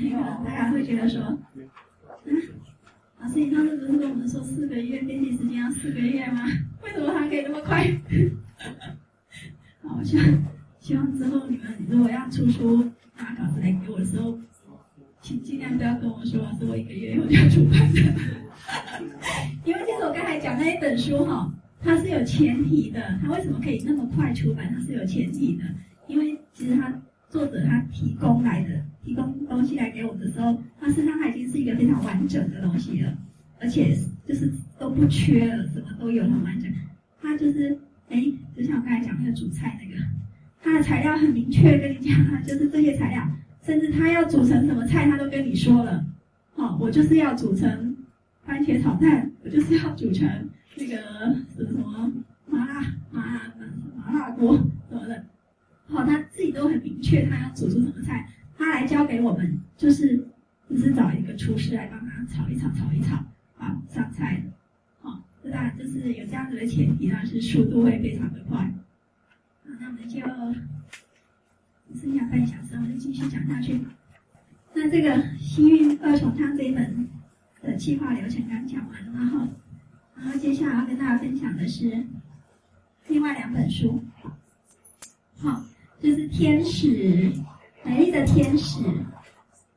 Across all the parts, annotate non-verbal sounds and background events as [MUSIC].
那个大家会觉得说，嗯，老师你上次不是跟我们说四个月编辑时间要四个月吗？[LAUGHS] 为什么它可以那么快？[LAUGHS] 好，我希希望之后你们如果要出书拿稿子来给我的时候，请尽量不要跟我说是我一个月以后就要出版的，[LAUGHS] 因为其实我刚才讲那一本书哈，它是有前提的，它为什么可以那么快出版？它是有前提的，因为其实它作者他提供来的提供东西来给我的时候，他身上他已经是一个非常完整的东西了，而且就是都不缺了，什么都有很完整。他就是哎，就像我刚才讲那个煮菜那个，他的材料很明确跟你讲，就是这些材料。甚至他要煮成什么菜，他都跟你说了。哦，我就是要煮成番茄炒蛋，我就是要煮成那个什么什么麻辣麻辣麻辣锅。好，他自己都很明确，他要煮出什么菜，他来教给我们，就是就是找一个厨师来帮他炒一炒，炒一炒，啊，上菜。好，这当然就是有这样子的前提，那是速度会非常的快。好，那我们就。剩下半小时，我们继续讲下去。那这个《幸运二重唱》这一本的计划流程刚讲完了，然后，然后接下来要跟大家分享的是另外两本书。好，就是《天使》美丽的天使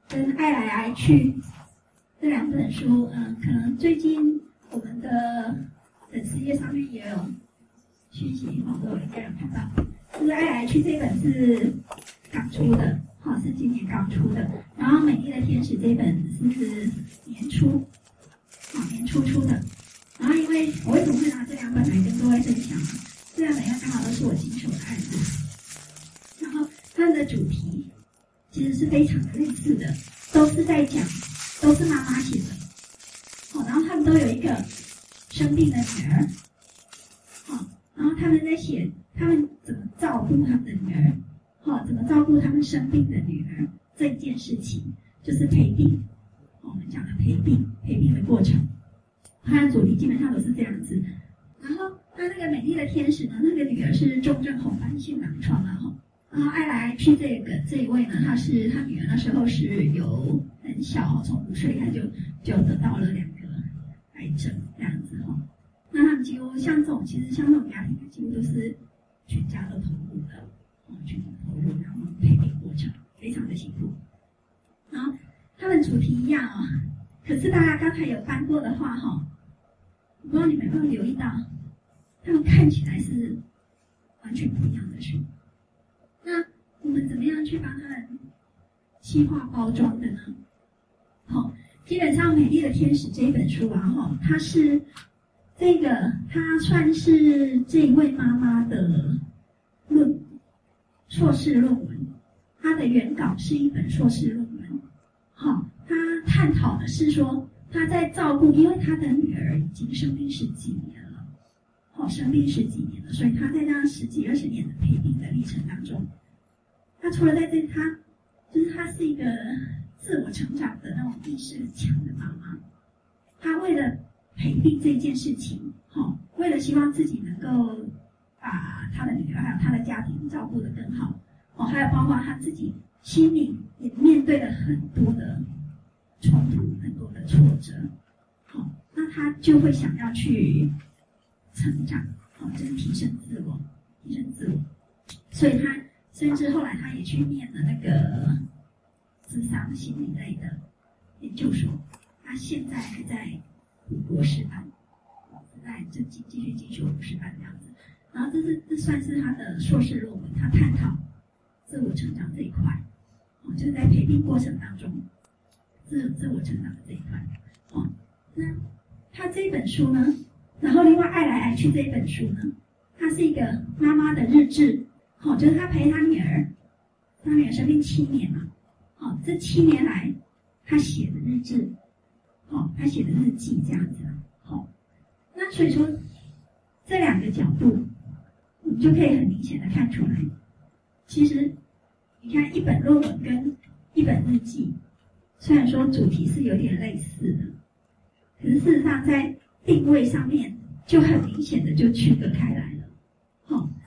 跟《爱来爱去》这两本书。嗯，可能最近我们的粉丝页上面也有讯息，我都应该有看到。就是《爱来去》这本是刚出的，哈，是今年刚出的。然后《美丽的天使》这本是年初，啊，年初出的。然后因为我为什么会拿这两本来跟各位分享呢？这两本刚好都是我亲手的。他们的主题其实是非常的类似的，都是在讲，都是妈妈写的。哦，然后他们都有一个生病的女儿，哦，然后他们在写。他们怎么照顾他们的女儿？哦，怎么照顾他们生病的女儿？这件事情就是陪病。我们讲的陪病，陪病的过程，他的主题基本上都是这样子。然后，他那个美丽的天使呢？那个女儿是重症红斑性狼疮啊然后爱来爱去这个这一位呢，他是他女儿那时候是有很小，从五岁他就就得到了两个癌症这样子哦。那他们几乎像这种，其实像这种家庭，几乎都是。全家都投入的，啊，全家投入，然后陪病过程非常的辛苦。然后他们主题一样哦，可是大家刚才有翻过的话哈，我不知道你们有没有留意到，他们看起来是完全不一样的书。我们怎么样去帮他们细化包装的呢？好，基本上《美丽的天使》这一本书啊，哈，它是。这个他算是这一位妈妈的论硕士论文，他的原稿是一本硕士论文。好，他探讨的是说他在照顾，因为他的女儿已经生病十几年了，好，生病十几年了，所以他在那十几二十年的陪病的历程当中，他除了在这，他就是他是一个自我成长的那种意识很强的妈妈，他为了。陪病这件事情，哈，为了希望自己能够把他的女儿还有他的家庭照顾得更好，哦，还有包括他自己心里也面对了很多的冲突、很多的挫折，好，那他就会想要去成长，哦，就是提升自我，提升自我，所以他甚至后来他也去念了那个智商心理类的研究所，他现在还在。博士班，在就继继续进修博士班这样子，然后这是这算是他的硕士论文，他探讨自我成长这一块，哦，就是在陪病过程当中，自自我成长的这一块，哦，那他这本书呢，然后另外爱来爱去这一本书呢，它是一个妈妈的日志，好，就是他陪他女儿，他女儿生病七年嘛，好，这七年来他写的日志。哦，他写的日记这样子，好、哦，那所以说这两个角度，你就可以很明显的看出来，其实你看一本论文跟一本日记，虽然说主题是有点类似的，可是事实上在定位上面就很明显的就区隔开来了。好，那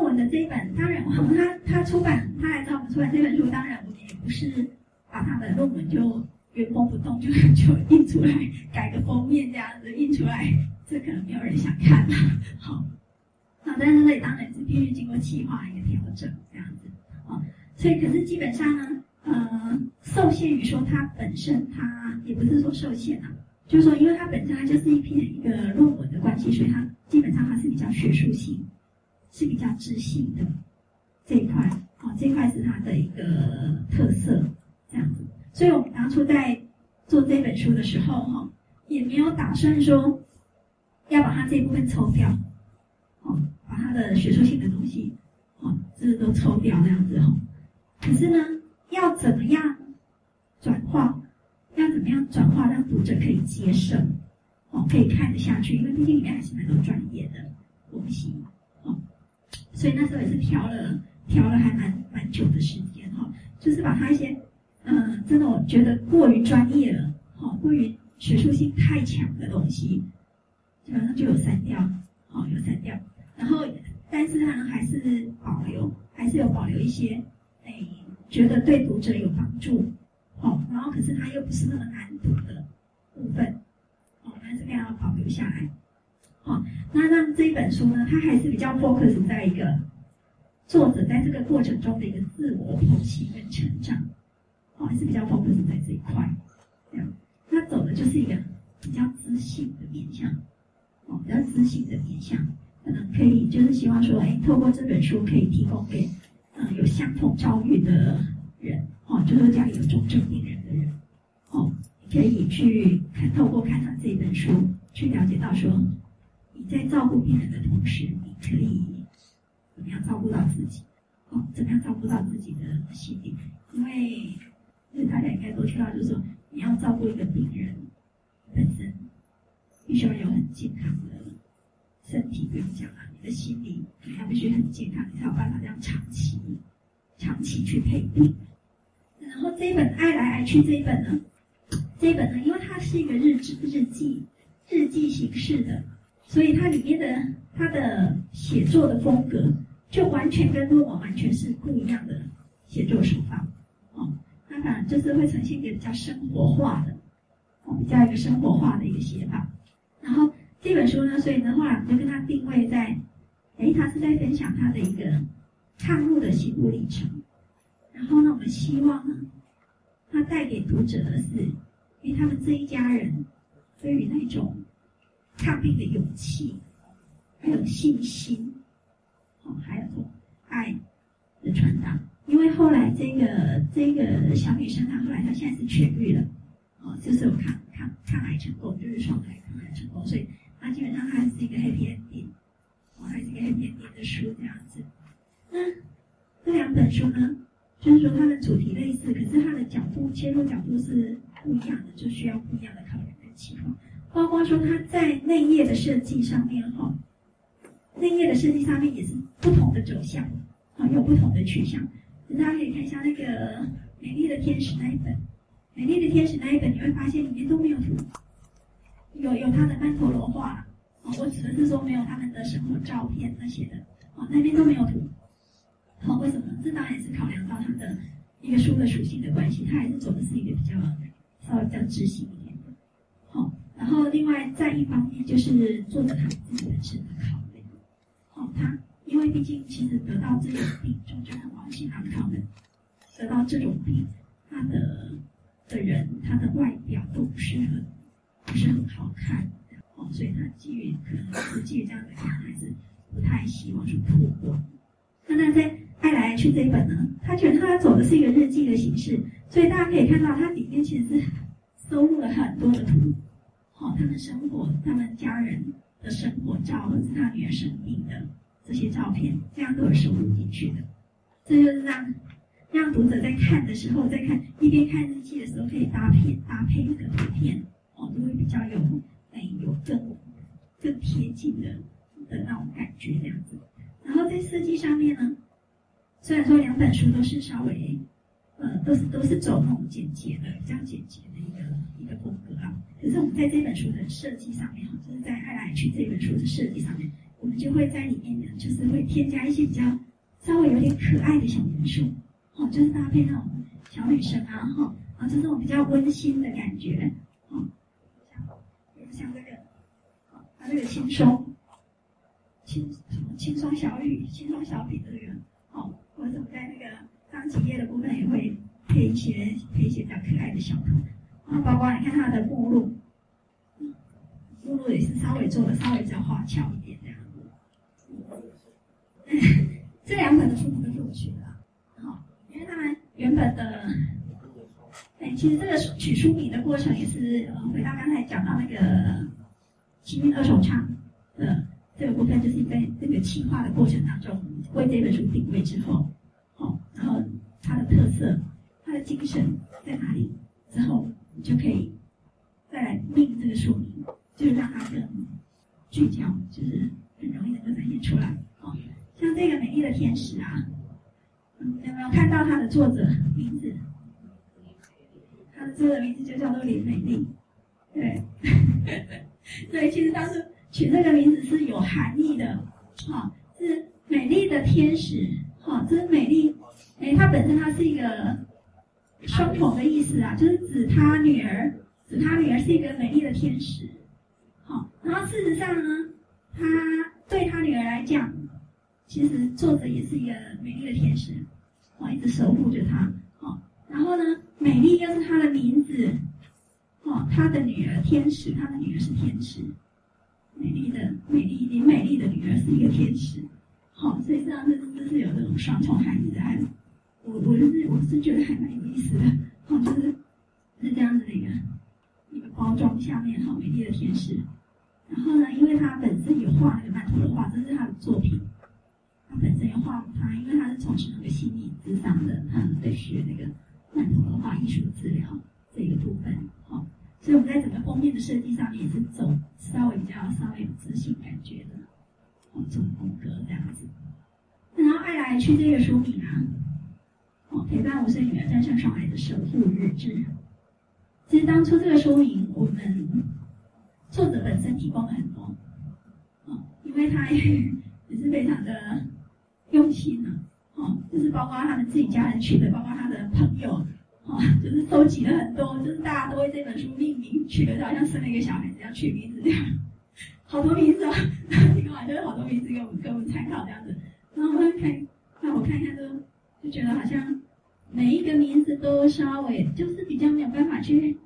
论文的这一本，当然，他他出版，他来找我们出版这本书，当然我们也不是把他的论文就原封不动就就印出来，改个封面这样子印出来，这可能没有人想看。好，好，但是这里当然是必须经过企划一个调整这样子。好，所以可是基本上呢，呃，受限于说它本身，它也不是说受限啊。就是说，因为它本身它就是一篇一个论文的关系，所以它基本上它是比较学术性，是比较知性的这一块。哦，这块是它的一个特色，这样子。所以我们当初在做这本书的时候，哈，也没有打算说要把它这一部分抽掉，哦，把它的学术性的东西，哦，这都抽掉那样子，哈。可是呢，要怎么样转化？要怎么样转化，让读者可以接受，哦，可以看得下去？因为毕竟里面还是蛮多专业的东西，所以那时候也是调了调了还蛮蛮久的时间，哈，就是把它一些，嗯，真的我觉得过于专业了，哈，过于学术性太强的东西，基本上就有删掉，哦，有删掉，然后，但是它还是保留，还是有保留一些，哎，觉得对读者有帮助。哦，然后可是它又不是那么难读的部分，哦，还是非常保留下来。哦，那让这一本书呢，它还是比较 focus 在一个作者在这个过程中的一个自我剖析跟成长，哦，还是比较 focus 在这一块。这样，它走的就是一个比较知性的面向，哦，比较知性的面向，可能可以就是希望说，哎，透过这本书可以提供给嗯、有相同遭遇的人。哦，就是家里有重症病人的人，哦，可以去看，透过看他这一本书，去了解到说，在照顾病人的同时，你可以怎么样照顾到自己？哦，怎么样照顾到自己的心理？因为，因为大家应该都知道，就是说，你要照顾一个病人，本身必须要有很健康的身体，不用讲了，你的心理你要必须很健康，你才有办法这样长期、长期去陪病。然后这一本《爱来爱去》这一本呢，这一本呢，因为它是一个日志、日记、日记形式的，所以它里面的它的写作的风格就完全跟论文完全是不一样的写作手法。哦，它反而就是会呈现一个比较生活化的，哦，比较一个生活化的一个写法。然后这本书呢，所以的话，就跟它定位在，诶，它是在分享它的一个抗路的心路历程。然后呢，我们希望呢，他带给读者的是，因为他们这一家人对于那种抗病的勇气，还有信心，哦，还有这种爱的传达。因为后来这个这个小女生，她后来她现在是痊愈了，哦，就是有抗抗抗癌成功，就是双癌抗癌成功，所以她基本上还是一个 happy ending，哦，还是一个 happy ending 的书这样子。那这两本书呢？就是说，它的主题类似，可是它的角度切入角度是不一样的，就需要不一样的考量跟启发。包括说，它在内页的设计上面，哈，内页的设计上面也是不同的走向，啊，有不同的取向。大家可以看一下那个《美丽的天使》那一本，《美丽的天使》那一本，你会发现里面都没有图，有有他的曼陀罗画，啊，我指的是说没有他们的生活照片那些的，啊，那边都没有图。好，为什么？这当然是考量到它的一个书的属性的关系，它还是走的是一个比较稍微比较知性。然后另外在一方面就是作者他自己本身的考虑。哦，他因为毕竟其实得到这种病，重症很王心他们得到这种病，他的的人他的外表都不是很不是很好看。哦，所以他基于可能是基于这样的原因，还是不太希望去曝光。那那在。爱来爱去这一本呢，他觉得他走的是一个日记的形式，所以大家可以看到，它里面其实是收录了很多的图，好，他们生活、他们家人的生活照，或者他女儿生病的这些照片，这样都有收录进去的。这就是让让读者在看的时候，在看一边看日记的时候，可以搭配搭配那个图片，哦，就会比较有哎有更更贴近的的那种感觉这样子。然后在设计上面呢。虽然说两本书都是稍微，呃，都是都是走那种简洁的、比较简洁的一个一个风格啊，可是我们在这本书的设计上面，就是在《爱来去》这本书的设计上面，我们就会在里面呢，就是会添加一些比较稍微有点可爱的小元素，哦，就是搭配那种小女生啊，哈，啊，就是这种比较温馨的感觉，哦，像像这个，啊，它这个轻松，轻什么轻松小雨、轻松小笔的这个，哦，或者我在那个当几页的部分也会配一些配一些比较可爱的小图，然后包括你看它的目录。目录也是稍微做的稍微比较花俏一点这样子。这两本的书名都是我取的，好，因为他们原本的，哎，其实这个取书名的过程也是，回到刚才讲到那个幸运二重唱的这个部分，就是在这个企划的过程当中，为这本书定位之后，然后它的特色、它的精神在哪里，之后你就可以再来命这个书名。就是让它更聚焦，就是很容易能够展现出来。哦，像这个美丽的天使啊，嗯，有没有看到它的作者名字？它的作者名字就叫做林美丽。对，对，其实当时取这个名字是有含义的。哈、哦，是美丽的天使。哈、哦，这是美丽，哎，它本身它是一个双重的意思啊，就是指他女儿，指他女儿是一个美丽的天使。好然后事实上呢，他对他女儿来讲，其实作者也是一个美丽的天使，哦，一直守护着她，哦。然后呢，美丽又是他的名字，哦，他的女儿天使，他的女儿是天使，美丽的美丽林美丽的女儿是一个天使，好，哦，所以实际上这是有这种双重含义的，还我我是我是觉得还蛮有意思的，哦，就是是这样子的一个一个包装下面哈，美丽的天使。然后呢，因为他本身有画那个曼陀罗画，这是他的作品。他本身也画他，因为他是从事那个心理咨商的，他在学那个曼陀罗画艺术治疗这个部分。好，所以我们在整个封面的设计上面也是走稍微比较稍微有自信感觉的，哦，这种风格这样子。然后爱来爱去这个书名啊，哦，陪伴五岁女儿战胜爽癌的守护日志。其实当初这个书名我们。作者本身提供了很多，哦，因为他也也是非常的用心呢，啊，就是包括他们自己家人取的，包括他的朋友，哦，就是收集了很多，就是大家都为这本书命名，取的好像生了一个小孩子要取名字这样，好多名字啊，提供完就是好多名字给我们给我们参考这样子，然后我们看，那我看一看就就觉得好像每一个名字都稍微就是比较没有办法去。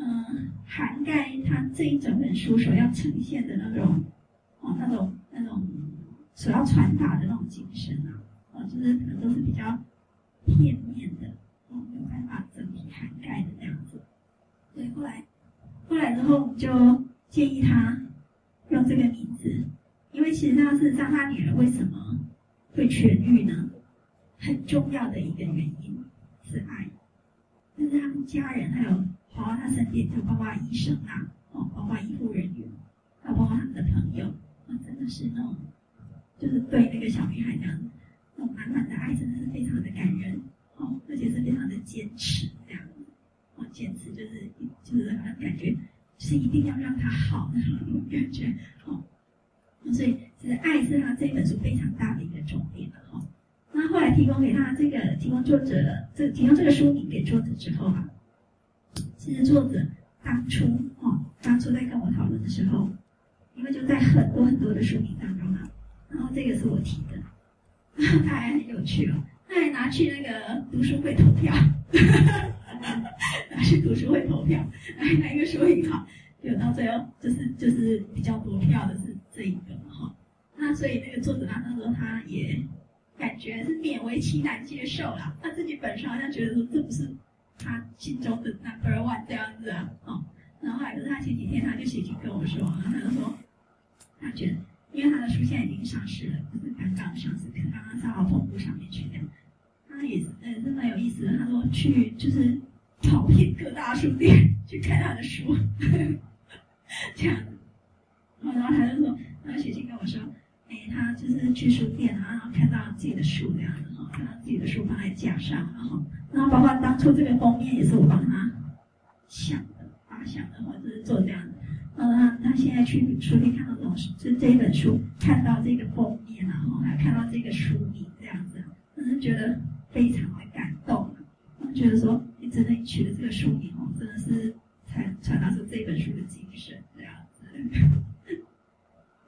嗯，涵盖他这一整本书所要呈现的那种，哦，那种那种所要传达的那种精神啊，哦，就是可能都是比较片面的，哦，没有办法整体涵盖的这样子。所以后来，后来之后我们就建议他用这个名字，因为其实他事实上他女儿为什么会痊愈呢？很重要的一个原因是爱，就是他们家人还有。包括他身边，就包括医生啊，哦，包括医护人员，还包括他们的朋友，啊，真的是那种，就是对那个小女孩这样，那种满满的爱，真的是非常的感人，哦，而且是非常的坚持这样，哦，坚持就是就是让他感觉是一定要让他好的那种感觉，哦，所以其实爱是他这本书非常大的一个重。提供给他这个，提供作者这提供这个书名给作者之后啊。其实作者当初哈，当初在跟我讨论的时候，因为就在很多很多的书名当中啊，然后这个是我提的，他 [LAUGHS] 还很有趣哦，他还拿去那个读书会投票，[LAUGHS] 拿去读书会投票，哎，哪一个书名好？就到最后就是就是比较多票的是这一个嘛哈。那所以那个作者他那时候他也感觉是勉为其难接受啦，他自己本身好像觉得说这不是。他心中的 number one 这样子啊，哦，然后还是他前几天他就写信跟我说，他就说，他觉得，因为他的书现在已经上市了，就是刚刚上市，刚刚上到同步上面去的，他也是，呃，是蛮有意思的。他说去就是跑遍各大书店去看他的书，[LAUGHS] 这样，然后他就说，他写信跟我说，哎，他就是去书店啊，然后看到自己的书这样子，哈，看到自己的书放在架上，然后。然后包括当初这个封面也是我帮他想的，发想的，或者是做这样。嗯，他现在去书店看到东西，就这一本书看到这个封面，然后还看到这个书名这样子，真是觉得非常的感动。我觉得说，你真的取的这个书名哦，真的是传传达出这本书的精神这样子。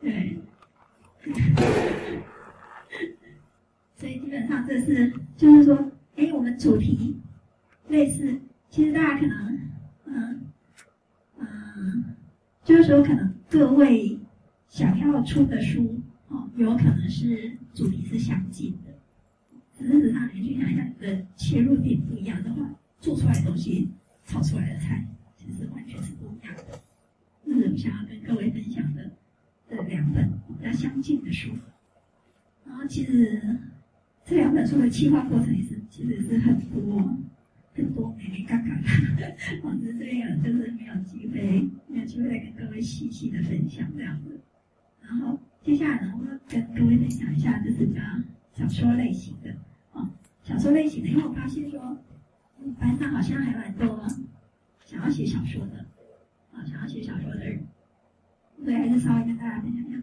对，所以基本上这是就是说，哎，我们主题类似，其实大家可能，嗯嗯，就是说可能各位想要出的书哦，有可能是主题是相近的。事实上，你去想一下，你的切入点不一样的话，做出来的东西、炒出来的菜，其实完全是不一样的。这是我想要跟各位分享的这两本比较相近的书。然后，其实这两本书的企划过程也是，其实是很多很多眉眉角角的。我 [LAUGHS] 只是这样，就是没有机会，没有机会再跟各位细细的分享这样子。然后，接下来呢，我要跟各位分享一下，就是讲小说类型的啊。小说类型的，因为我发现说，班上好像还蛮多想要写小说的，啊，想要写小说的人，对还是稍微跟大家分享一下。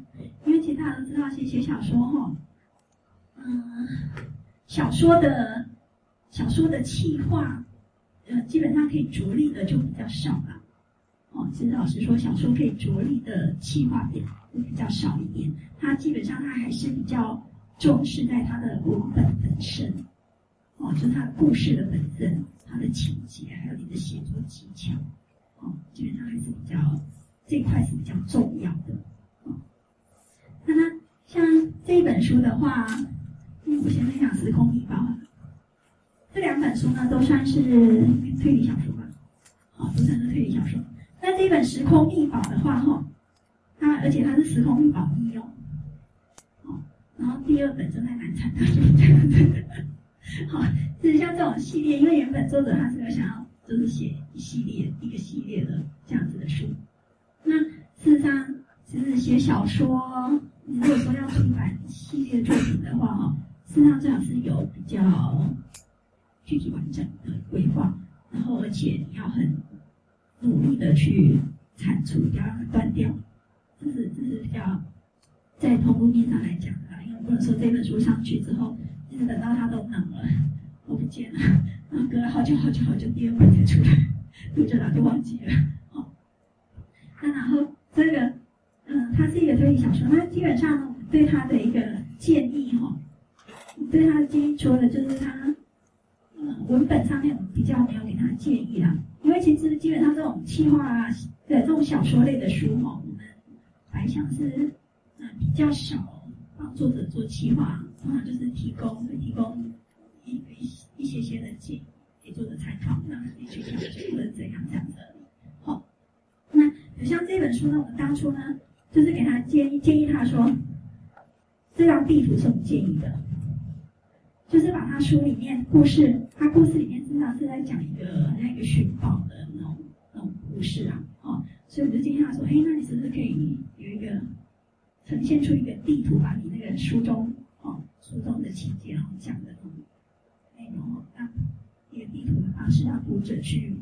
因为其实大家都知道，写写小说哈，嗯，小说的小说的企划，呃，基本上可以着力的就比较少了。哦，其实老实说，小说可以着力的企划点会比较少一点。它基本上它还是比较重视在它的文本本身。哦，就它故事的本身，它的情节，还有你的写作技巧，哦，基本上还是比较这一块是比较重要的。哦，那么像这一本书的话，我先分享《时空秘宝》。这两本书呢，都算是推理小说吧，哦，都算是推理小说。那这一本《时空秘宝》的话，哈、它而且它是《时空秘宝一》哦，哦，然后第二本真的蛮惨的，就是这样子。好，[LAUGHS] 就是像这种系列，因为原本作者他是有想要，就是写一系列、一个系列的这样子的书。那事实上，其实写小说，如果说要出版系列作品的话，哈，事实上最好是有比较具体完整的规划，然后而且你要很努力的去产出，不要让它断掉。这是这是比较在通路面上来讲的，因为不能说这本书上去之后。一直等到它都冷了，都不见了，然后隔了好久好久好久，第二本才出来，读者他就忘记了。哦，那然后这个，嗯，它是一个推理小说，那基本上对它的一个建议哈，对他的建议除了就是他，嗯，文本上面比较没有给他建议啦，因为其实基本上这种企划啊对这种小说类的书哈，我们白想是嗯比较少帮作者做企划。通常就是提供提供一一一些些的建议给作者参考，让你去调整或者怎样这样子。好，那有像这本书呢，我们当初呢就是给他建议，建议他说，这张地图是我们建议的，就是把他书里面故事，他故事里面经常是在讲一个那个寻宝的那种那种故事啊，哦，所以我就建议他说，哎，那你是不是可以有一个呈现出一个地图，把你那个书中哦。书中的情节，然后讲的那内容，让一个地图的方式，让读者去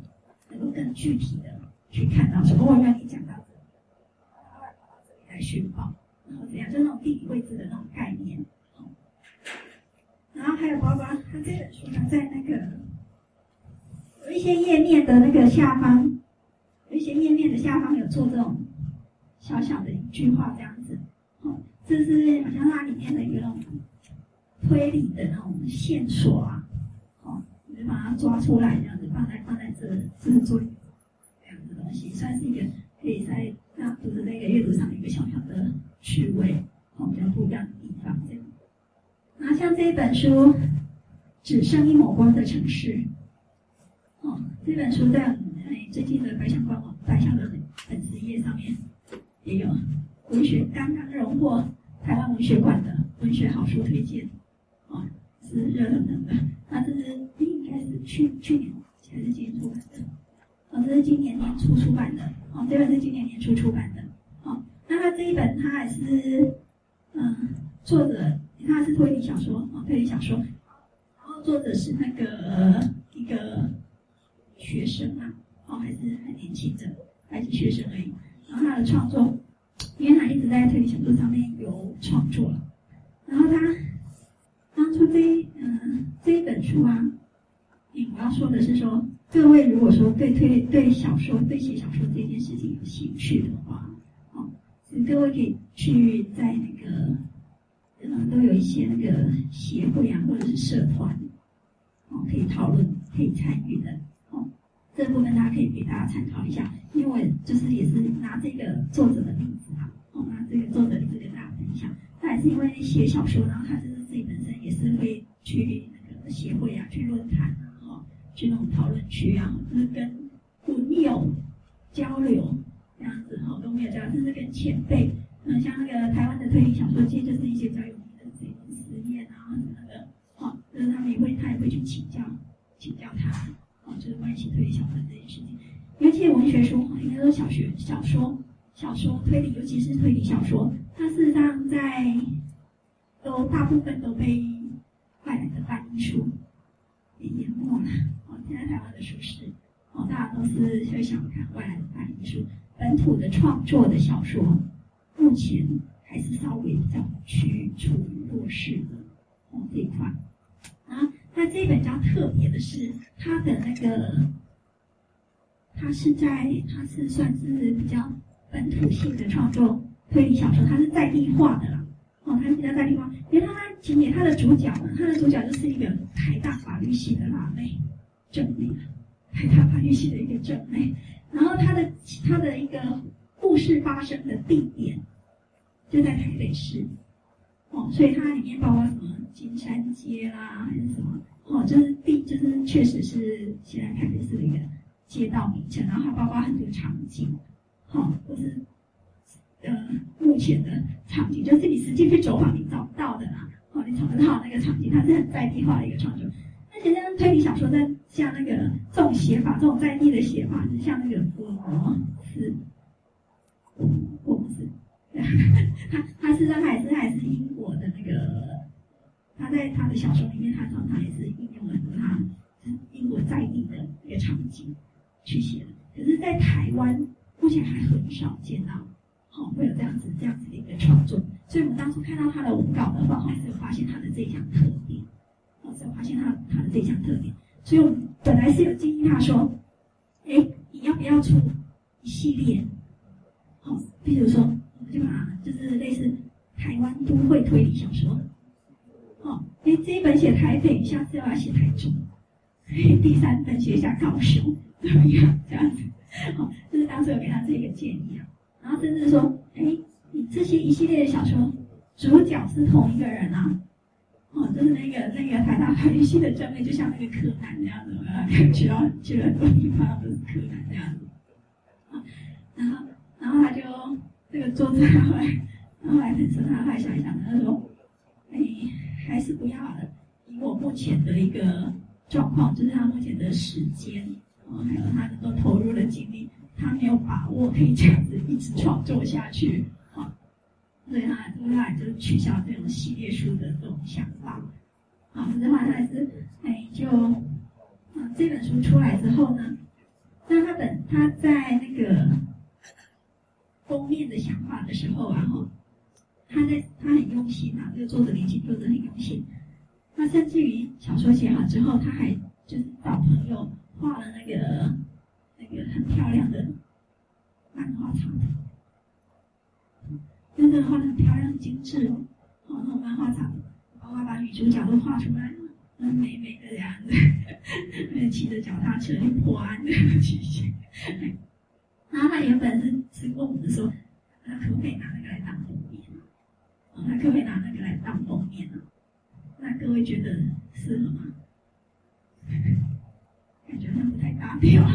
能够更具体的去看到什么。我让你讲到这里来寻宝，然后怎样，就那种地理位置的那种概念。然后还有包括他这本书呢，在那个有一些页面的那个下方，有一些页面的下方有做这种小小的一句话这样子。哦，这是好像它里面的一个那种。推理的那种线索啊，哦，你就把它抓出来，这样子放在放在这，这是做这样的东西，算是一个可以在让读者那个阅读上一个小小的趣味，哦，比较不一样的地方这样。那像这一本书《只剩一抹光的城市》，哦，这本书在哎最近的百想官网、百想的粉丝页上面也有文学刚刚荣获台湾文学馆的文学好书推荐。哦是热腾腾的，那这是应该是去去年还是今年出版的？哦，这是今年年初出版的。哦，这本是今年年初出版的。哦，那他这一本他还是嗯，作者他是推理小说，哦，推理小说，然后作者是那个、一个学生啊，哦，还是很年轻的，还是学生而已。然后他的创作因为他一直在推理小说上面有创作，然后他当初这一嗯、呃、这一本书啊，我要说的是说，各位如果说对推对小说对写小说这件事情有兴趣的话，哦，各位可以去在那个嗯都有一些那个协会啊或者是社团，哦可以讨论可以参与的哦。这部分大家可以给大家参考一下，因为就是也是拿这个作者的例子啊，哦，拿这个作者的例子跟大家分享。他也是因为写小说，然后他就是自己本身也是会去那个协会啊，去论坛啊，哈，去那种讨论区啊，就是跟朋友交流这样子，哈，都没有交流，甚至跟前辈，嗯，像那个台湾的推理小说界，就是一些交流有名的这种实验啊什么的，哈，就是他们也会，他也会去请教，请教他。啊，就是关系推理小说这件事情，因为这些文学书，应该说小学、小说、小说推理，尤其是推理小说，它事实上在都大部分都被外来的翻译书给淹没了。哦，现在台湾的书是，哦，大家都是会想看外来的翻译书，本土的创作的小说，目前还是稍微比较趋于处于弱势的哦这一块。那这一本比较特别的是，它的那个，它是在，它是算是比较本土性的创作推理小说，它是在地化的啦，哦，它是比较在地化。因为它今年它的主角呢，它的主角就是一个台大法律系的辣妹，正妹，台大法律系的一个正妹。然后它的它的一个故事发生的地点就在台北市。哦，所以它里面包括什么金山街啦，还是什么？哦，就是地，就是确实是现在台北市的一个街道名称，然后还包括很多场景，哈、哦，都是呃目前的场景，就是你实际去走访你找不到的啦。哦，你找得到那个场景，它是很在地化的一个创作。那其实推理小说在像那个这种写法，这种在地的写法，是像那个福尔摩斯，福尔摩斯，[LAUGHS] 他他是让他也是他也是英国的那个，他在他的小说里面，他常常也是应用了很多他英国在地的一个场景去写的。可是，在台湾目前还很少见到，好、哦、会有这样子这样子的一个创作。所以我们当初看到他的文稿的话，还是发现他的这一项特点，哦，是发现他他的这一项特点。所以我们本来是有建议他说，哎，你要不要出一系列？哦，比如说，我们就是类似。台湾都会推理小说，哦，哎，这一本写台北，下次要写台中，第三本写一下高雄，怎么样？这样子，好，就是当时有给他这个建议啊。然后甚至说，哎，你这些一系列的小说主角是同一个人啊，哦，就是那个那个台大法律系的正妹，就像那个柯南那样子，去到去了很多地方都是柯南这样子，啊，然后然后他就这个作者后来。后来很深，他后来想一想，他说：“哎，还是不要了。以我目前的一个状况，就是他目前的时间，哦，还有他能够投入的精力，他没有把握可以这样子一直创作下去，啊，所以他后来就取消这种系列书的这种想法。啊，之后他还是哎，就啊，这本书出来之后呢，那他本他在那个封面的想法的时候啊，哈。”他在，他很用心啊，这个作者年轻作者很用心。他甚至于小说写好之后，他还就是找朋友画了那个那个很漂亮的漫画插图，真的画的很漂亮、很精致哦。哦，那种漫画插图，包括把女主角都画出来了，很美美的样子，[LAUGHS] 骑着脚踏车去破案的剧情。然后他原本是是问我们说，他可不可以拿那个来当封面？那可不可以拿那个来当封面呢？那各位觉得适合吗？感觉好像不太搭调。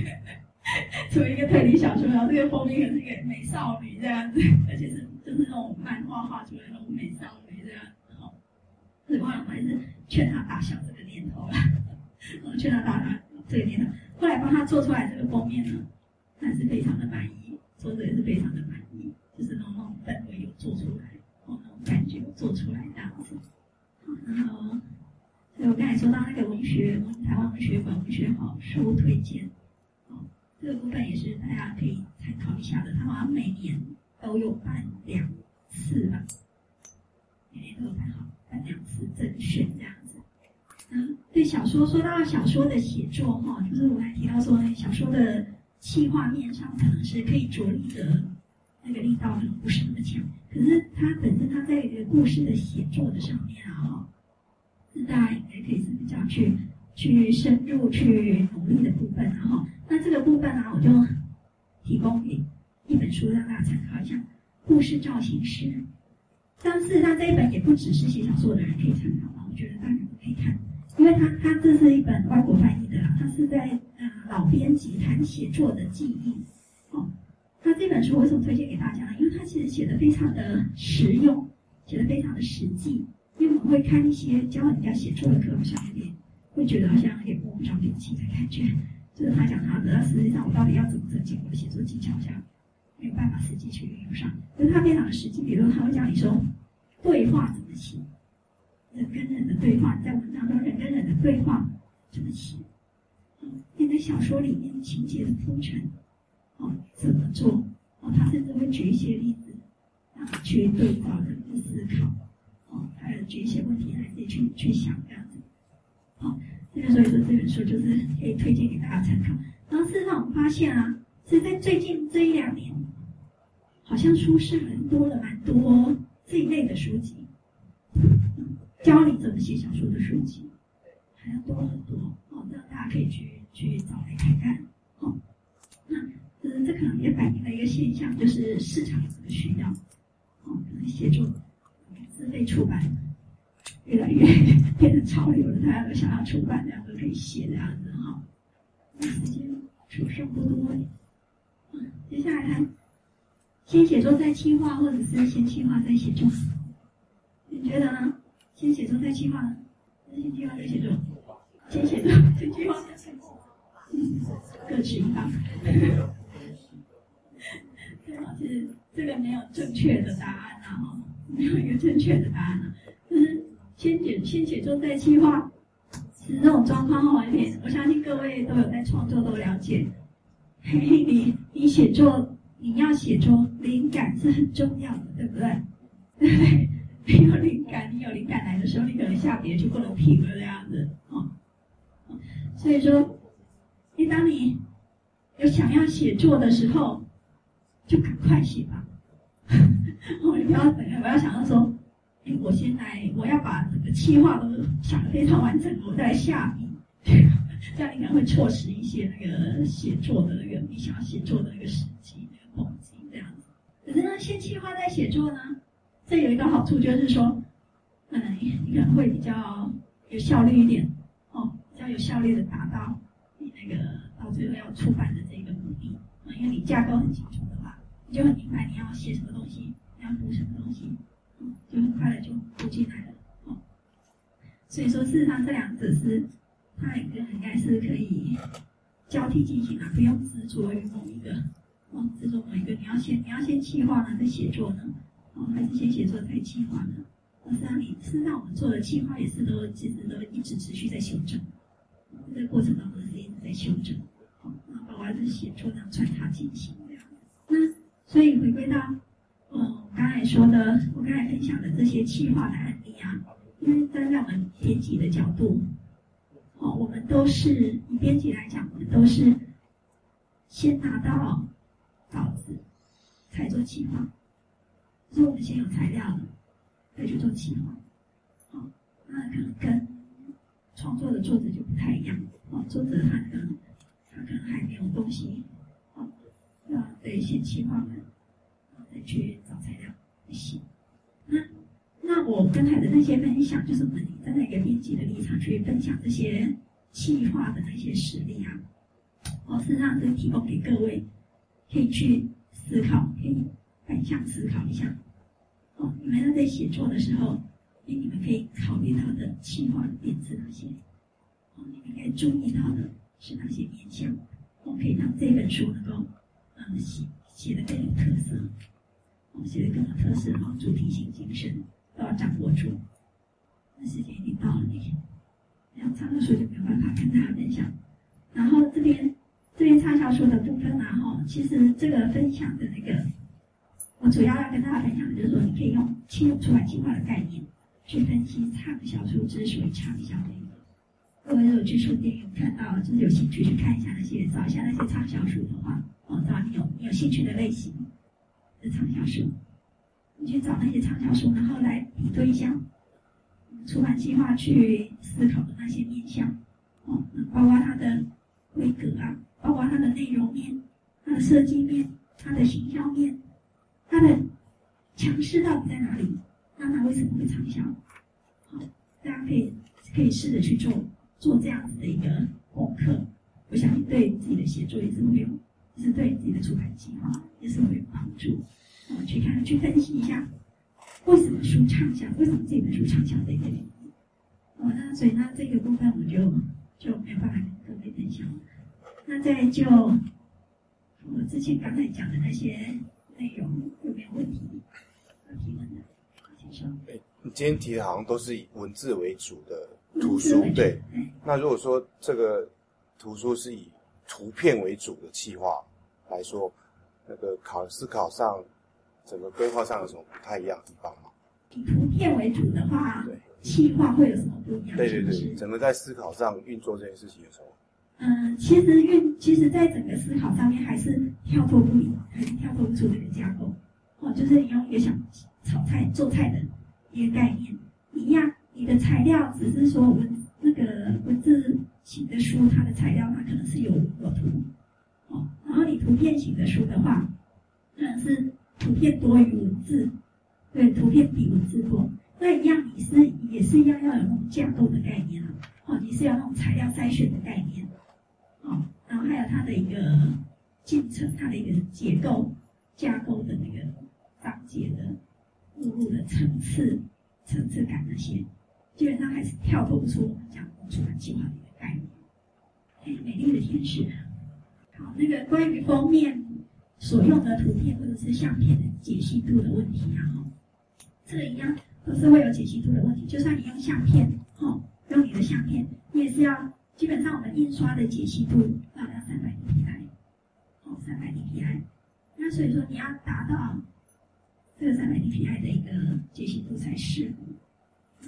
[LAUGHS] 作为一个推理小说，然后这个封面可是一个美少女这样子，而且是就是那种漫画画出来的那种美少女这样子哈。所以我还是劝他打消这个念头了，劝他打消这个念头。后来帮他做出来这个封面呢，还是非常的满意，作者也是非常的满意，就是那种氛围有做出来。哦，那种感觉有做出来这样子，然后，所以我刚才说到那个文学，台湾文学馆文学好书推荐，哦，这个部分也是大家可以参考一下的。他好像每年都有办两次吧，每年都有办好办两次甄选这样子。嗯，对小说，说到小说的写作哈，就是我还提到说，小说的气画面上可能是可以着力的那个力道可能不是那么强，可是它本身它在一个故事的写作的上面啊，哈是大家应该可以是比较去去深入去努力的部分，然后那这个部分呢，我就提供给一本书让大家参考一下，《故事造型师》。但是它这一本也不只是写小说的人可以参考嘛，我觉得大家都可以看。因为他他这是一本外国翻译的啦，他是在老编辑谈写作的记忆，哦，那这本书为什么推荐给大家呢？因为他其实写的非常的实用，写的非常的实际。因为我们会看一些教人家写作的课，好像有点会觉得好像有点摸不着边际的感觉。就是他讲他的，实际上我到底要怎么增进我的写作技巧，这样没有办法实际去运用上。就是他非常的实际，比如他会教你说对话怎么写。人跟人的对话，在文章中人跟人的对话怎么写？你在小说里面情节的铺陈，哦，怎么做？哦，他甚至会举一些例子，啊，去对照人的思考，哦，还有举一些问题来自己去去想这样子。好，这个所以说这本书就是可以推荐给大家参考。然后事实上我发现啊，是在最近这一两年，好像出世人多了蛮多这一类的书籍。教你怎么写小说的书籍，还要多很多哦，让大家可以去去找来看看哦。那嗯，这可能也反映了一个现象，就是市场的需要哦，可能写作自费出版越来越变成潮流了，大家都想要出版，这样都可以写这样子哈。那时间所剩不多，嗯，接下来看，先写作再计划，或者是先计划再写作，你觉得呢？先写作再计划，先计划再写作，先写作再计划，嗯，各取一方。对啊，其实这个没有正确的答案啊，哈，没有一个正确的答案啊。就是先写先写作再计划，其实这种状况好一点，我相信各位都有在创作，都了解。嘿，你你写作，你要写作，灵感是很重要的，对不对？对不对？没有灵感，你有灵感来的时候，你可能下笔就不能停了这样子啊。所以说，你当你有想要写作的时候，就赶快写吧。[LAUGHS] 我不要等，我要想到说，哎，我先来，我要把整个计划都想得非常完整，我再来下笔，[LAUGHS] 这样应该会错失一些那个写作的那个你想要写作的那个时机、那个动机这样子。可是呢，先计划再写作呢？这有一个好处，就是说，嗯，你可能会比较有效率一点，哦，比较有效率的达到那个到最后要出版的这个目的，啊，因为你架构很清楚的话，你就很明白你要写什么东西，你要读什么东西，嗯，就很快的就读进来了，哦，所以说事实上这两者是它两个应该是可以交替进行的，不用执着于某一个，哦，执着某一个，你要先你要先计划呢，再写作呢。哦，还是先写作再计划呢？实际上，你是让我们做的计划也是都其实都一直持续在修正，这个过程当中是来修正。好，那包括是写作这样穿插进行。那所以回归到，哦，我刚才说的，我刚才分享的这些企划的案例啊，因为站在我们编辑的角度，哦，我们都是以编辑来讲，我们都是先拿到稿子才做计划。就是我们先有材料了，再去做计划。好，那可能跟创作的作者就不太一样。哦，作者他可能他可能还没有东西，好，那得先计划完，然后再去找材料来写。那那我刚才的那些分享，就是我们站在一个编辑的立场去分享这些计划的那些实例啊。哦，是让这提供给各位可以去思考，可以。反向思考一下，哦，你们在写作的时候，你们可以考虑到的企划的点是哪些？哦，你们应该注意到的是哪些面向？哦，可以让这本书能够，嗯，写写的更有特色，哦，写的更有特色，然后主题性精神都要掌握住。那时间已经到了，你，然后畅销书就没有办法跟大家分享。然后这边这边畅销书的部分啊，哈，其实这个分享的那个。我主要要跟大家分享的就是说，你可以用企划出版计划的概念去分析畅销书之所以畅销的原因。各位如果去书店有看到，就是有兴趣去看一下那些，找一下那些畅销书的话，哦，找你有你有兴趣的类型的畅销书，你去找那些畅销书，然后来比对一下出版计划去思考的那些面向，哦，包括它的规格啊，包括它的内容面、它的设计面、它的行销面、它的强势到底在哪里？那它为什么会畅销？好，大家可以可以试着去做。做这样子的一个功课，我相信对自己的写作也是会有，是对自己的出版计划也是会有帮助。我去看，去分析一下，为什么书畅销？为什么这本书畅销的一个原因？哦，那所以那这个部分我就就没有办法跟各位分享。那再就我之前刚才讲的那些内容有没有问题？有提问的，请说。哎，你今天提的好像都是以文字为主的。图书对，那如果说这个图书是以图片为主的企划来说，那个考思考上，整个规划上有什么不太一样的地方吗？以图片为主的话，对，企划会有什么不一样？对对对，整个在思考上运作这件事情的时候，嗯，其实运，其实在整个思考上面还是跳脱不了，还是跳脱不出这个架构。哦，就是你用一个想炒菜做菜的一个概念一样。你的材料只是说文那个文字型的书，它的材料它可能是有有图，哦，然后你图片型的书的话，可能是图片多于文字，对，图片比文字多。那一样，你是也是一样要有那种架构的概念啊，哦，你是要那种材料筛选的概念，哦，然后还有它的一个进程，它的一个结构架构的那个章节的目录的层次层次感那些。基本上还是跳脱不出我们讲出版计划的一个概念。哎，美丽的天使，好，那个关于封面所用的图片或者是相片的解析度的问题啊，哈，这一样都是会有解析度的问题。就算你用相片，哦，用你的相片，你也是要基本上我们印刷的解析度要要三百 DPI，哦，三百 DPI。那所以说你要达到这个三百 DPI 的一个解析度才适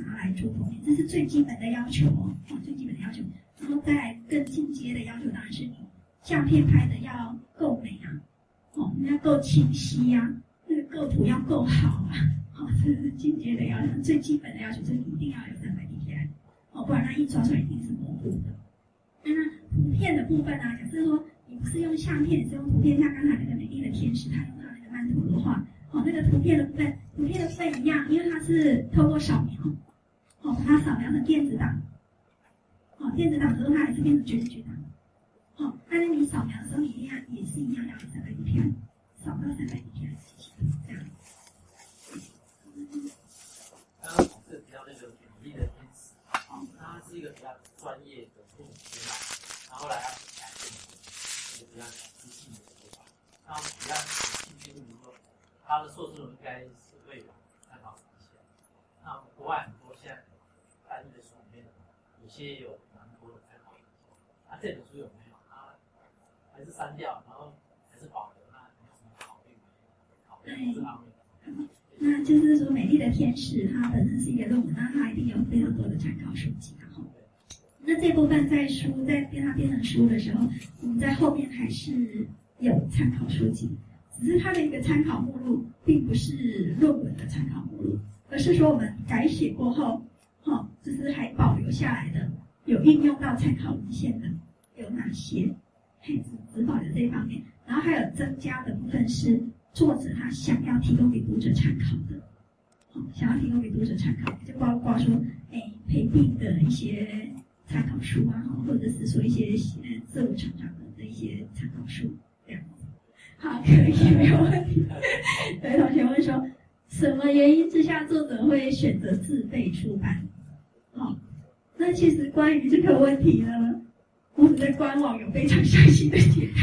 拿来做封面，这是最基本的要求哦，最基本的要求。然后再更进阶的要求，当然是你相片拍的要够美啊，哦，你要够清晰呀，那个构图要够好啊，好，这是进阶的要求。最基本的要求就是一定要有三百 DPI，哦，不然它印刷出来一定是模糊的。那那图片的部分呢，假设说你不是用相片，是用图片，像刚才那个美丽的天使，他用他那个曼陀罗画。哦，那个图片的部分，图片的部分一样，因为它是透过扫描，哦，他扫描的电子档，哦，电子档之后它还是变成 JPG 档，哦，但是你扫描的时候，你一样也是一样要三百 DPI，扫到三百 DPI 这样。刚刚是比较那个美丽的天使，哦，它是一个比较专业的工具嘛，然后来要改变一个比较自信的说法，然后比较。他的硕士应该是会有参考一些。那国外很多现在翻译的书里面，有些有蛮多的参考。那这本书有没有？啊，还是删掉，然后还是保留？那有什么考虑没有？考虑这方面。那就是说，《美丽的天使》它本身是一个论文，那它一定有非常多的参考书籍。然后，那这部分在书在变它变成书的时候，我们在后面还是有参考书籍。只是它的一个参考目录，并不是论文的参考目录，而是说我们改写过后，哈，就是还保留下来的，有运用到参考文献的有哪些？嘿，只只保留这一方面，然后还有增加的部分是作者他想要提供给读者参考的，好，想要提供给读者参考，就包括说，哎，陪病的一些参考书啊，或者是说一些呃自我成长的的一些参考书。这样好，可以，没有问题。[LAUGHS] 有同学问说，什么原因之下作者会选择自费出版？好，那其实关于这个问题呢，[LAUGHS] 我们的官网有非常详细的解答。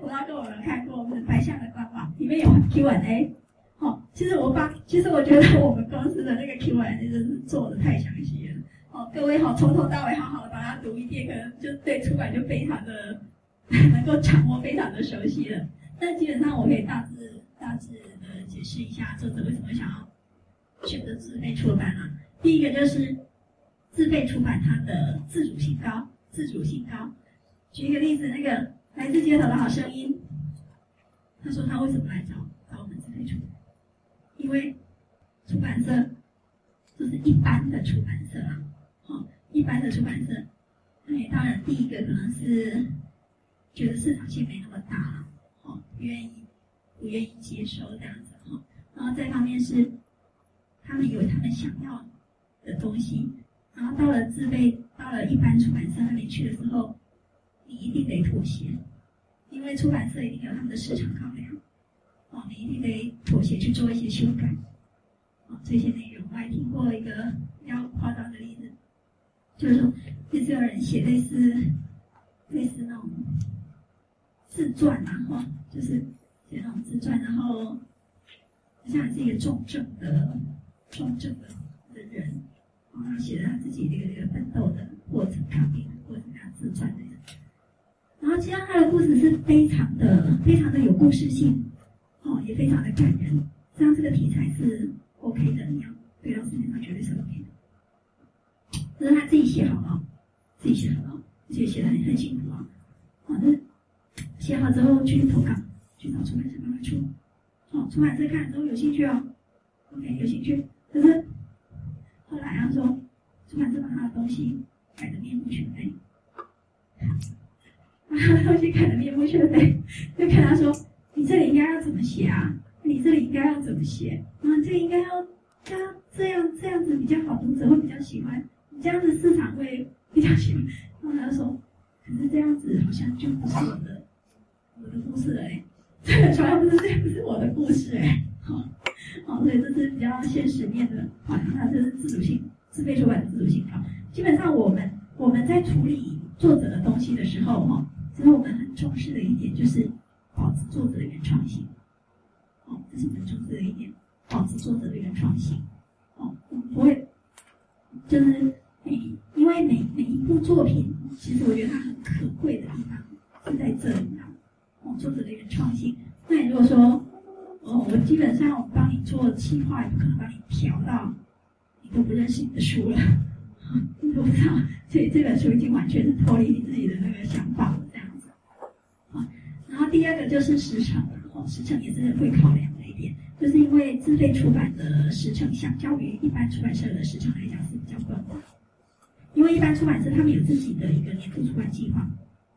我要跟我们看过我们白象的官网，里面有 Q&A。好，其实我把，其实我觉得我们公司的那个 Q&A 真是做的太详细了。哦，各位好，从头到尾好好的把它读一遍，可能就对出版就非常的。[LAUGHS] 能够掌握非常的熟悉了，但基本上我可以大致大致的解释一下作者为什么想要选择自费出版啊。第一个就是自费出版，它的自主性高，自主性高。举一个例子，那个来自街头的好声音，他说他为什么来找找我们自费出版？因为出版社就是一般的出版社啊，哦，一般的出版社，哎，当然第一个可能是觉得市场性没那么大，哦，不愿意不愿意接受这样子哈，然后再方面是他们有他们想要的东西，然后到了自费到了一般出版社那里去的时候，你一定得妥协，因为出版社一定有他们的市场考量，哦，你一定得妥协去做一些修改。哦这些内容，我还听过一个比较夸张的例子，就是说，也是有人写类似类似那种自传啊，哈，就是写那种自传，然后好像是一个重症的重症的，然后写了他自己这个这个奋斗的过程，抗病的过程，他自传的，然后其实他的故事是非常的非常的有故事性，哦，也非常的感人，这样这个题材是。OK 的，你要对到市面上绝对是 OK 的。这是他自己写好了，自己写好了，而且写的很很辛苦啊。好的，写好之后去投稿，去找出版社帮他出。哦，出版社看了之后有兴趣哦，OK 有兴趣。可是后来啊说，出版社把他的东西改的面目全非，把他的东西改的面目全非，就看他说，你这里应该要怎么写啊？你这里应该要怎么写？啊，这应该要这样这样这样子比较好，读者会比较喜欢。你这样子市场会比较喜欢。然后他说，可是这样子好像就不是我的我的故事了哎，这个传来不是这，不是我的故事哎。好，好，所以这是比较现实面的啊，那这是自主性，自费出版的自主性啊。基本上我们我们在处理作者的东西的时候哈，其实我们很重视的一点就是保持作者的原创性。哦，这是很重视的一点，保持作者的原创性。哦，我不会，就是每因为每每一部作品，其实我觉得它很可贵的地方是在这里啊。哦，作者的原创性。那你如果说，哦，我基本上我帮你做企划，也不可能帮你调到你都不认识你的书了，[LAUGHS] 你都不知道，所以这本书已经完全是脱离你自己的那个想法了，这样子。啊，然后第二个就是时长。时程也是会考量的一点，就是因为自费出版的时程相较于一般出版社的时程来讲是比较短的。因为一般出版社他们有自己的一个年度出版计划，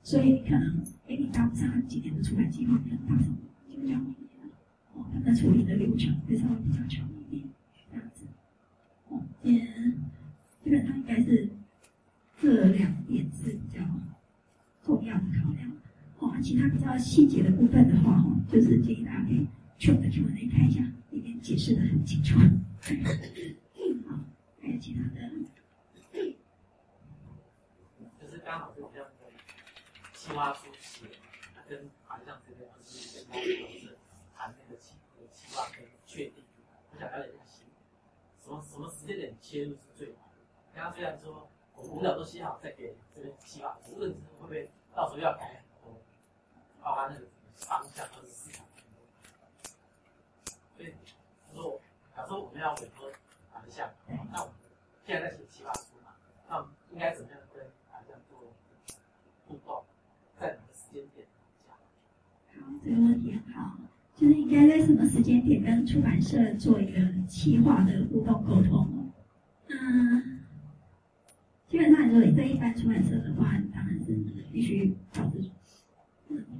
所以可能给你搭不上几年的出版计划，可能搭上就比较哦，他们处理的流程会稍微比较长一点，这样子。哦，也基本上应该是这两点是比较重要的考量。哦，其他比较细节的部分的话，哈，就是建议大家可以去我的新闻来看一下，里面解释的很清楚。好，还有其他的，就是刚好是这样的，企划书写，跟好像这个就是跟公司谈那个企和企划跟确定，我想了解一下，什么什么时间点切入是最好的？刚刚虽然说我们领导都写好再给这个企划，无论是会不会到时候要改很多。包含那个方向和市场很多，所以他说，假如我们要委托方向，那我们现在在写企划书嘛，那应该怎么样跟方向做互动，在哪个时间点讲？好，这个问题好，就是应该在什么时间点跟出版社做一个企划的互动沟通？嗯，基本上如果在一般出版社的话，当然是必须找这种。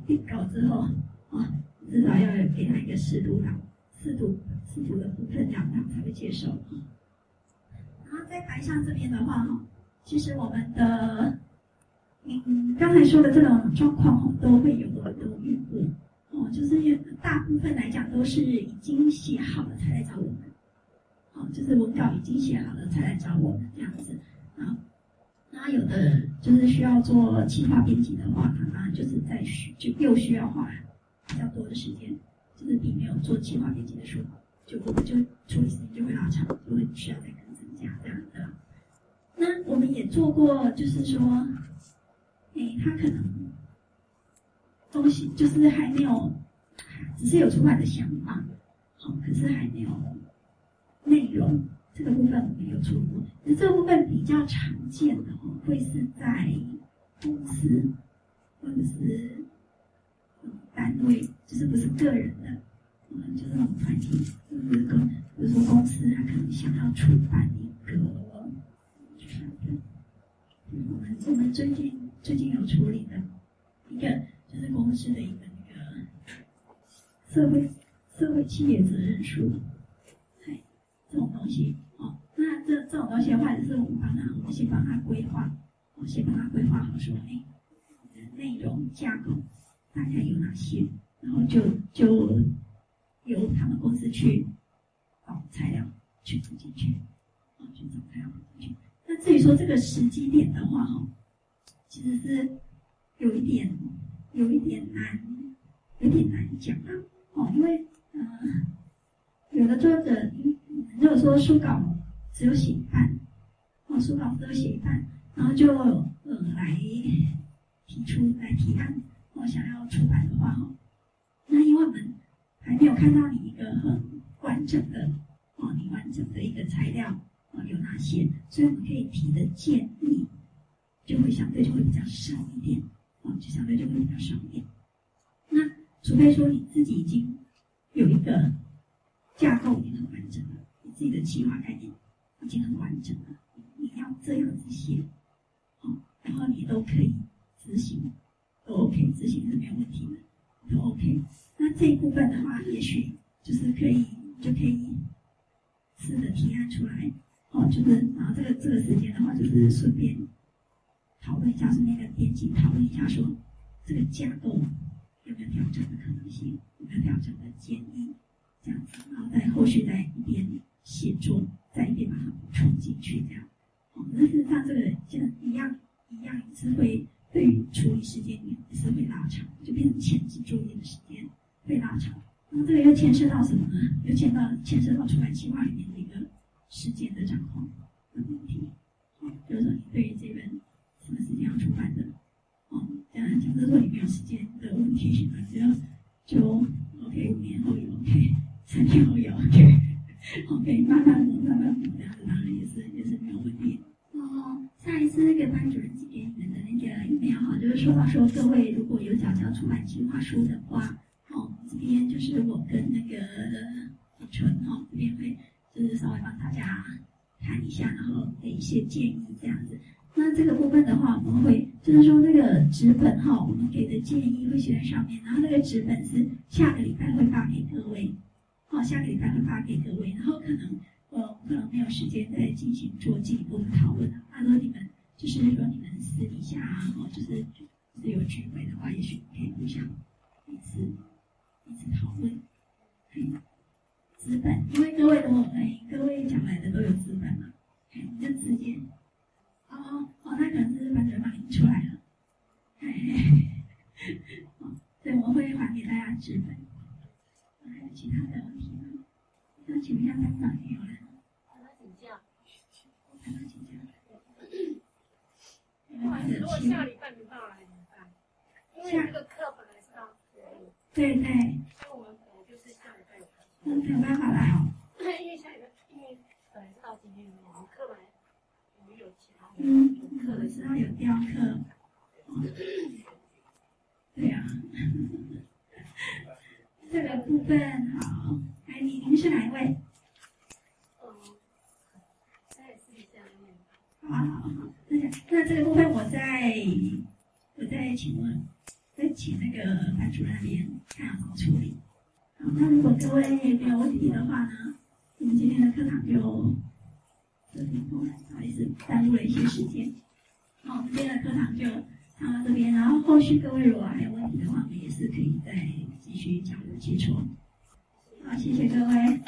定稿之后啊，至少要有给他一个适度的、适度、适度的部分，这样他才会接受。然后在台上这边的话哈，其实我们的嗯刚才说的这种状况哈，都会有很多哦，就是大部分来讲都是已经写好了才来找我们，哦，就是文稿已经写好了才来找我们这样子啊。那有的就是需要做企划编辑的话，他当然就是在需就又需要花比较多的时间，就是比没有做企划编辑的时候，就我们就处理时间就会拉长，就会需要再更增加这样的。那我们也做过，就是说，哎，他可能东西就是还没有只是有出版的想法，好，可是还没有内容。这个部分我们有出过，那这个部分比较常见的哦，会是在公司或者是单位，就是不是个人的，嗯，就是那种团体，就是公，比如说公司他可能想要出版一个，就是，我们我们最近最近有处理的一个，就是公司的一个那个社会社会企业责任书，对，这种东西哦。那这这种东西的话，就是我们帮他，我们先帮他规划，我先帮他规划好说，哎，内容架构大概有哪些，然后就就由他们公司去找材料去补进去，啊，去找材料进去。那至于说这个时机点的话，哈，其实是有一点有一点难，有点难讲啊，哦，因为嗯、呃，有的作者，如果说书稿。只有写一半，哦，书稿只有写一半，然后就呃来提出来提案，我、哦、想要出版的话，哈，那因为我们还没有看到你一个很完整的，哦，你完整的一个材料，哦，有哪些，所以我们可以提的建议就会相对就会比较少一点，哦，就相对就会比较少一点。那除非说你自己已经有一个架构已经很完整了，你自己的企划概念。已经很完整了，你要这样子写，好，然后你都可以执行，都 OK，执行是没有问题的，都 OK。那这一部分的话，也许就是可以，就可以试着提案出来，哦，就是然后这个这个时间的话，就是顺便讨论一下，是那个编辑讨论一下说，这个架构有没有调整的可能性，有没有调整的建议，这样子，然后在后续在一边写作。再一点把它补充进去，这样，哦，那事实上这个像一样一样也是会对于处理时间也是会拉长，就变成前置作业的时间会拉长。那这个又牵涉到什么呢？又牵到牵涉到出版计划里面的一个时间的掌控的问题。哦，就是说你对于这本什么时间要出版的，哦，这样假设说你没有时间的问题，那只要就 OK，五年后有 OK，三年后有 OK。OK，慢慢的、慢慢的，这样子当然也是也是没有问题。哦，上一次那个班主任寄给你们的那个 email 哈，就是说到说各位如出版计划书的话，哦，这边就是我跟那个李纯哈这边会就是稍微帮大家看一下，然后给一些建议这样子。那这个部分的话，我们会就是说那个纸本哈，我们给的建议会写在上面，然后那个纸本是下个礼拜会发给各位。哦，下个礼拜会发给各位，然后可能呃可能没有时间再进行做进一步的讨论。那如果你们就是说你们私底下啊，就是是有聚会的话，也许可以互相彼此彼此讨论。嗯，资本，因为各位都哎，各位讲来的都有资本嘛，哎，就直接哦哦，那可能是班主任帮你出来了，嘿嘿，哦，对，我会还给大家资本。还有其他的问题。吗？那请问一下班长有没有人？跟他请假。跟他请假。不好意思，如果下礼拜没办法来？因为这个课本来是要对对。所以我们可能就是下礼拜有。嗯，没有办法来哦。对，因为下礼拜，因为本来是到今天，我们课本我们有其他的。嗯，课本是要有雕刻。对呀。这个部分好，哎，你您是哪一位？嗯，在私底下面。好好好，那那这个部分我再我再请问，再请那个班主任那边看要怎么处理。好，那如果各位没有问题的话呢，我们今天的课堂就这边不好意思耽误了一些时间。好，我们今天的课堂就上到这边，然后后续各位如果还有问题的话，我们也是可以再继续交流接触。好，谢谢各位。